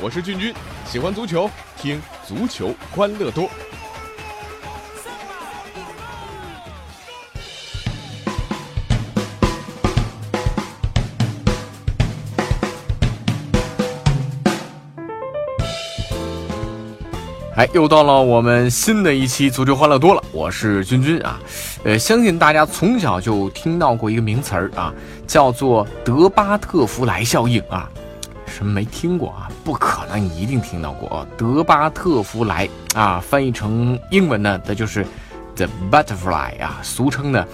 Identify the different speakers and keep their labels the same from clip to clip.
Speaker 1: 我是俊君，喜欢足球，听足球欢乐多。哎，又到了我们新的一期足球欢乐多了，我是君君啊。呃，相信大家从小就听到过一个名词儿啊，叫做德巴特福莱效应啊。什么没听过啊？不可能，你一定听到过。德巴特福莱啊，翻译成英文呢，那就是 the butterfly 啊，俗称的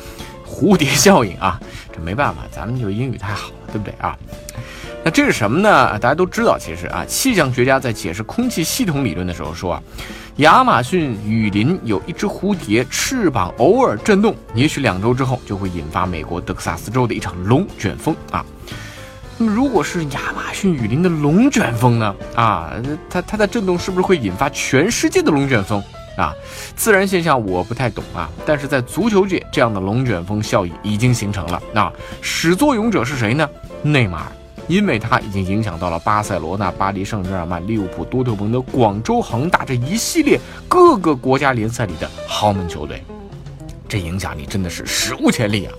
Speaker 1: 蝴蝶效应啊。这没办法，咱们就英语太好了，对不对啊？那这是什么呢？大家都知道，其实啊，气象学家在解释空气系统理论的时候说啊，亚马逊雨林有一只蝴蝶翅膀偶尔震动，也许两周之后就会引发美国德克萨斯州的一场龙卷风啊。那么如果是亚马逊雨林的龙卷风呢？啊，它它的震动是不是会引发全世界的龙卷风啊？自然现象我不太懂啊，但是在足球界，这样的龙卷风效应已经形成了。那始作俑者是谁呢？内马尔。因为他已经影响到了巴塞罗那、巴黎圣日耳曼、利物浦、多特蒙德、广州恒大这一系列各个国家联赛里的豪门球队，这影响力真的是史无前例啊！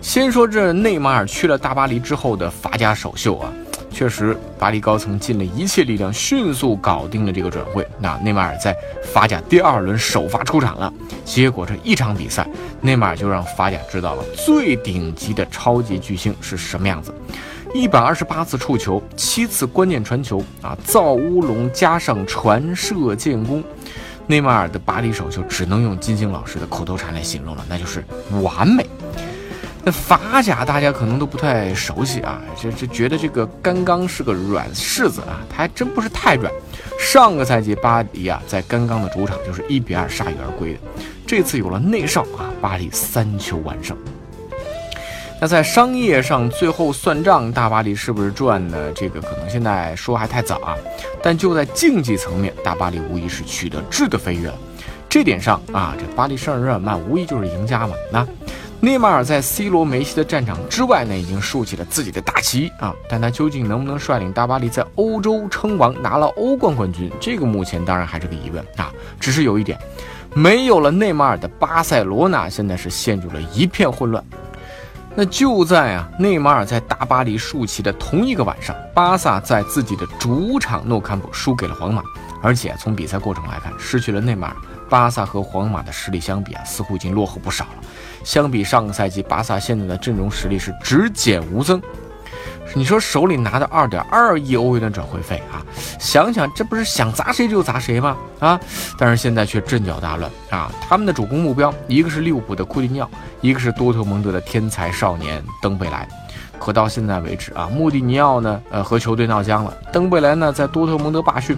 Speaker 1: 先说这内马尔去了大巴黎之后的法甲首秀啊，确实巴黎高层尽了一切力量，迅速搞定了这个转会。那内马尔在法甲第二轮首发出场了，结果这一场比赛，内马尔就让法甲知道了最顶级的超级巨星是什么样子。一百二十八次触球，七次关键传球啊，造乌龙加上传射建功，内马尔的巴黎首秀只能用金星老师的口头禅来形容了，那就是完美。那法甲大家可能都不太熟悉啊，这这觉得这个甘刚是个软柿子啊，他还真不是太软。上个赛季巴黎啊在甘刚的主场就是一比二铩羽而归的，这次有了内少啊，巴黎三球完胜。那在商业上最后算账，大巴黎是不是赚呢？这个可能现在说还太早啊。但就在竞技层面，大巴黎无疑是取得质的飞跃了。这点上啊，这巴黎圣日耳曼无疑就是赢家嘛。那内马尔在 C 罗、梅西的战场之外呢，已经竖起了自己的大旗啊。但他究竟能不能率领大巴黎在欧洲称王，拿了欧冠冠军？这个目前当然还是个疑问啊。只是有一点，没有了内马尔的巴塞罗那，现在是陷入了一片混乱。那就在啊，内马尔在大巴黎竖旗的同一个晚上，巴萨在自己的主场诺坎普输给了皇马，而且从比赛过程来看，失去了内马尔，巴萨和皇马的实力相比啊，似乎已经落后不少了。相比上个赛季，巴萨现在的阵容实力是只减无增。你说手里拿着二点二亿欧元的转会费啊，想想这不是想砸谁就砸谁吗？啊！但是现在却阵脚大乱啊！他们的主攻目标，一个是利物浦的库蒂尼奥，一个是多特蒙德的天才少年登贝莱。可到现在为止啊，穆蒂尼奥呢，呃，和球队闹僵了；登贝莱呢，在多特蒙德罢训，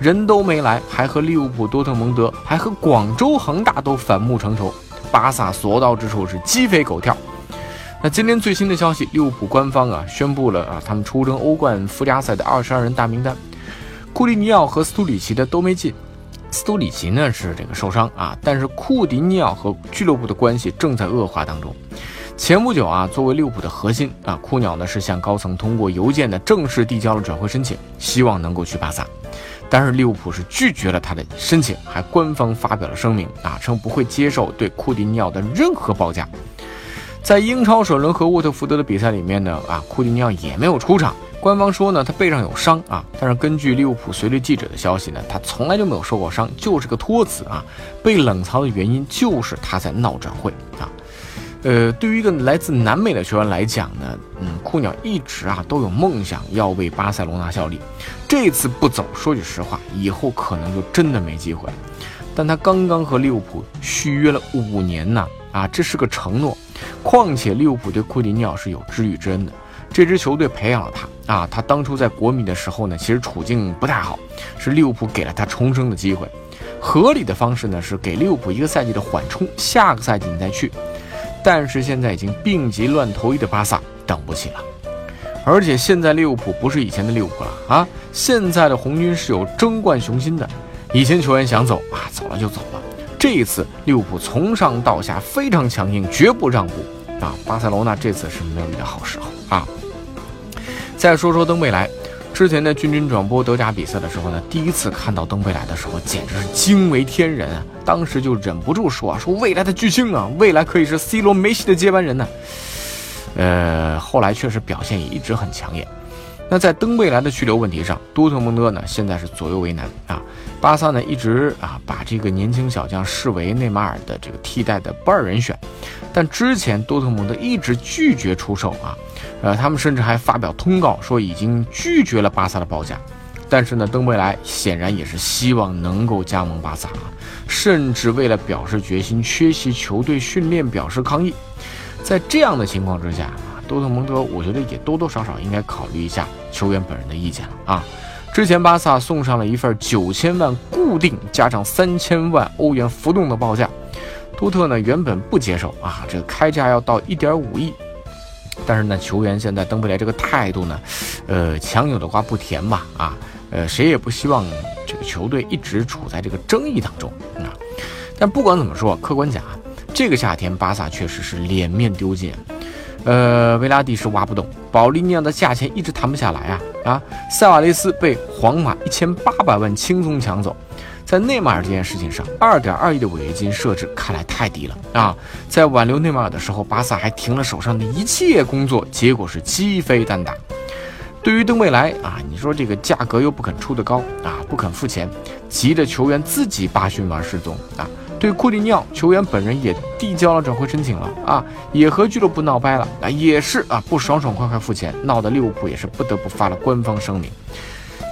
Speaker 1: 人都没来，还和利物浦、多特蒙德，还和广州恒大都反目成仇。巴萨所到之处是鸡飞狗跳。那今天最新的消息，利物浦官方啊宣布了啊，他们出征欧冠附加赛的二十二人大名单，库蒂尼奥和斯图里奇的都没进。斯图里奇呢是这个受伤啊，但是库蒂尼奥和俱乐部的关系正在恶化当中。前不久啊，作为利物浦的核心啊，库鸟呢是向高层通过邮件的正式递交了转会申请，希望能够去巴萨，但是利物浦是拒绝了他的申请，还官方发表了声明啊，称不会接受对库蒂尼奥的任何报价。在英超首轮和沃特福德的比赛里面呢，啊，库蒂尼奥也没有出场。官方说呢，他背上有伤啊，但是根据利物浦随队记者的消息呢，他从来就没有受过伤，就是个托词啊。被冷藏的原因就是他在闹转会啊。呃，对于一个来自南美的球员来讲呢，嗯，库鸟一直啊都有梦想要为巴塞罗那效力。这次不走，说句实话，以后可能就真的没机会了。但他刚刚和利物浦续约了五年呢，啊，这是个承诺。况且利物浦对库蒂尼奥是有知遇之恩的，这支球队培养了他啊。他当初在国米的时候呢，其实处境不太好，是利物浦给了他重生的机会。合理的方式呢是给利物浦一个赛季的缓冲，下个赛季你再去。但是现在已经病急乱投医的巴萨等不起了，而且现在利物浦不是以前的利物浦了啊！现在的红军是有争冠雄心的，以前球员想走啊，走了就走了。这一次利物浦从上到下非常强硬，绝不让步啊！巴塞罗那这次是没有遇到好时候啊。再说说登贝莱，之前在军军转播德甲比赛的时候呢，第一次看到登贝莱的时候，简直是惊为天人啊！当时就忍不住说啊，说未来的巨星啊，未来可以是 C 罗、梅西的接班人呢。呃，后来确实表现也一直很抢眼。那在登贝莱的去留问题上，多特蒙德呢现在是左右为难啊。巴萨呢一直啊把这个年轻小将视为内马尔的这个替代的不二人选，但之前多特蒙德一直拒绝出售啊，呃，他们甚至还发表通告说已经拒绝了巴萨的报价。但是呢，登贝莱显然也是希望能够加盟巴萨啊，甚至为了表示决心，缺席球队训练表示抗议。在这样的情况之下啊。多特蒙德，我觉得也多多少少应该考虑一下球员本人的意见了啊。之前巴萨送上了一份九千万固定加上三千万欧元浮动的报价，多特呢原本不接受啊，这个开价要到一点五亿。但是呢，球员现在登贝莱这个态度呢，呃，强扭的瓜不甜吧啊，呃，谁也不希望这个球队一直处在这个争议当中啊。但不管怎么说，客观讲，这个夏天巴萨确实是脸面丢尽。呃，维拉蒂是挖不动，保利尼奥的价钱一直谈不下来啊啊！塞瓦雷斯被皇马一千八百万轻松抢走，在内马尔这件事情上，二点二亿的违约金设置看来太低了啊！在挽留内马尔的时候，巴萨还停了手上的一切工作，结果是鸡飞蛋打。对于登贝莱啊，你说这个价格又不肯出得高啊，不肯付钱，急着球员自己罢训完失踪啊。对库蒂尼奥，球员本人也递交了转会申请了啊，也和俱乐部闹掰了啊，也是啊，不爽爽快快付钱，闹得利物浦也是不得不发了官方声明。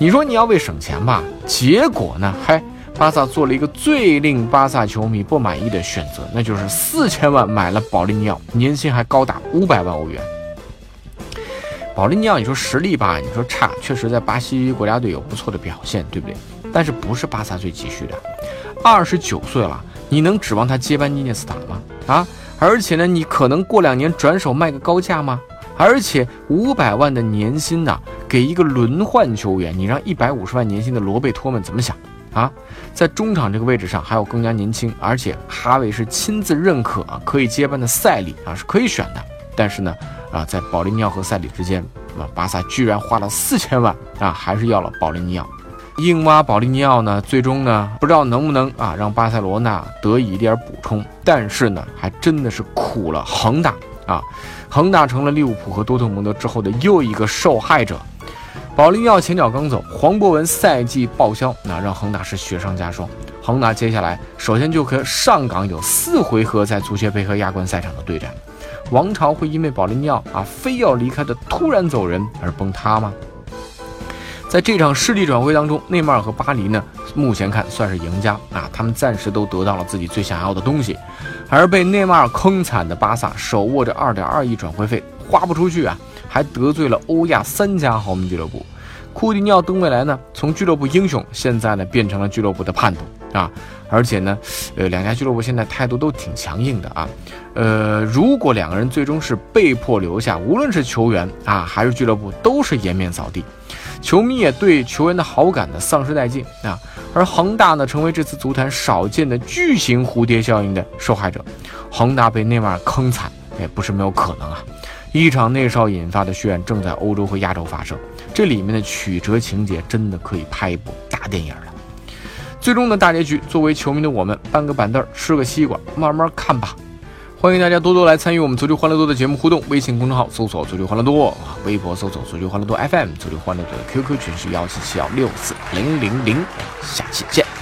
Speaker 1: 你说你要为省钱吧，结果呢，嗨，巴萨做了一个最令巴萨球迷不满意的选择，那就是四千万买了保利尼奥，年薪还高达五百万欧元。保利尼奥，你说实力吧，你说差，确实在巴西国家队有不错的表现，对不对？但是不是巴萨最急需的，二十九岁了。你能指望他接班尼涅斯塔吗？啊，而且呢，你可能过两年转手卖个高价吗？而且五百万的年薪呢，给一个轮换球员，你让一百五十万年薪的罗贝托们怎么想啊？在中场这个位置上，还有更加年轻，而且哈维是亲自认可啊可以接班的塞里啊，是可以选的。但是呢，啊，在保利尼奥和塞里之间，啊，巴萨居然花了四千万啊，还是要了保利尼奥。硬挖保利尼奥呢，最终呢，不知道能不能啊让巴塞罗那得以一点补充，但是呢，还真的是苦了恒大啊，恒大成了利物浦和多特蒙德之后的又一个受害者。保利尼奥前脚刚走，黄博文赛季报销，那让恒大是雪上加霜。恒大接下来首先就和上港有四回合在足协杯和亚冠赛场的对战，王朝会因为保利尼奥啊非要离开的突然走人而崩塌吗？在这场世纪转会当中，内马尔和巴黎呢，目前看算是赢家啊，他们暂时都得到了自己最想要的东西，而被内马尔坑惨的巴萨手握着二点二亿转会费花不出去啊，还得罪了欧亚三家豪门俱乐部，库蒂尼奥登未来呢，从俱乐部英雄现在呢变成了俱乐部的叛徒啊，而且呢，呃，两家俱乐部现在态度都挺强硬的啊，呃，如果两个人最终是被迫留下，无论是球员啊还是俱乐部，都是颜面扫地。球迷也对球员的好感呢丧失殆尽啊，而恒大呢成为这次足坛少见的巨型蝴蝶效应的受害者，恒大被内马尔坑惨也不是没有可能啊！一场内少引发的血案正在欧洲和亚洲发生，这里面的曲折情节真的可以拍一部大电影了。最终的大结局，作为球迷的我们搬个板凳吃个西瓜慢慢看吧。欢迎大家多多来参与我们足球欢乐多的节目互动，微信公众号搜索“足球欢乐多”，啊微博搜索“足球欢乐多 FM”，足球欢乐多的 QQ 群是幺七七幺六四零零零，下期见。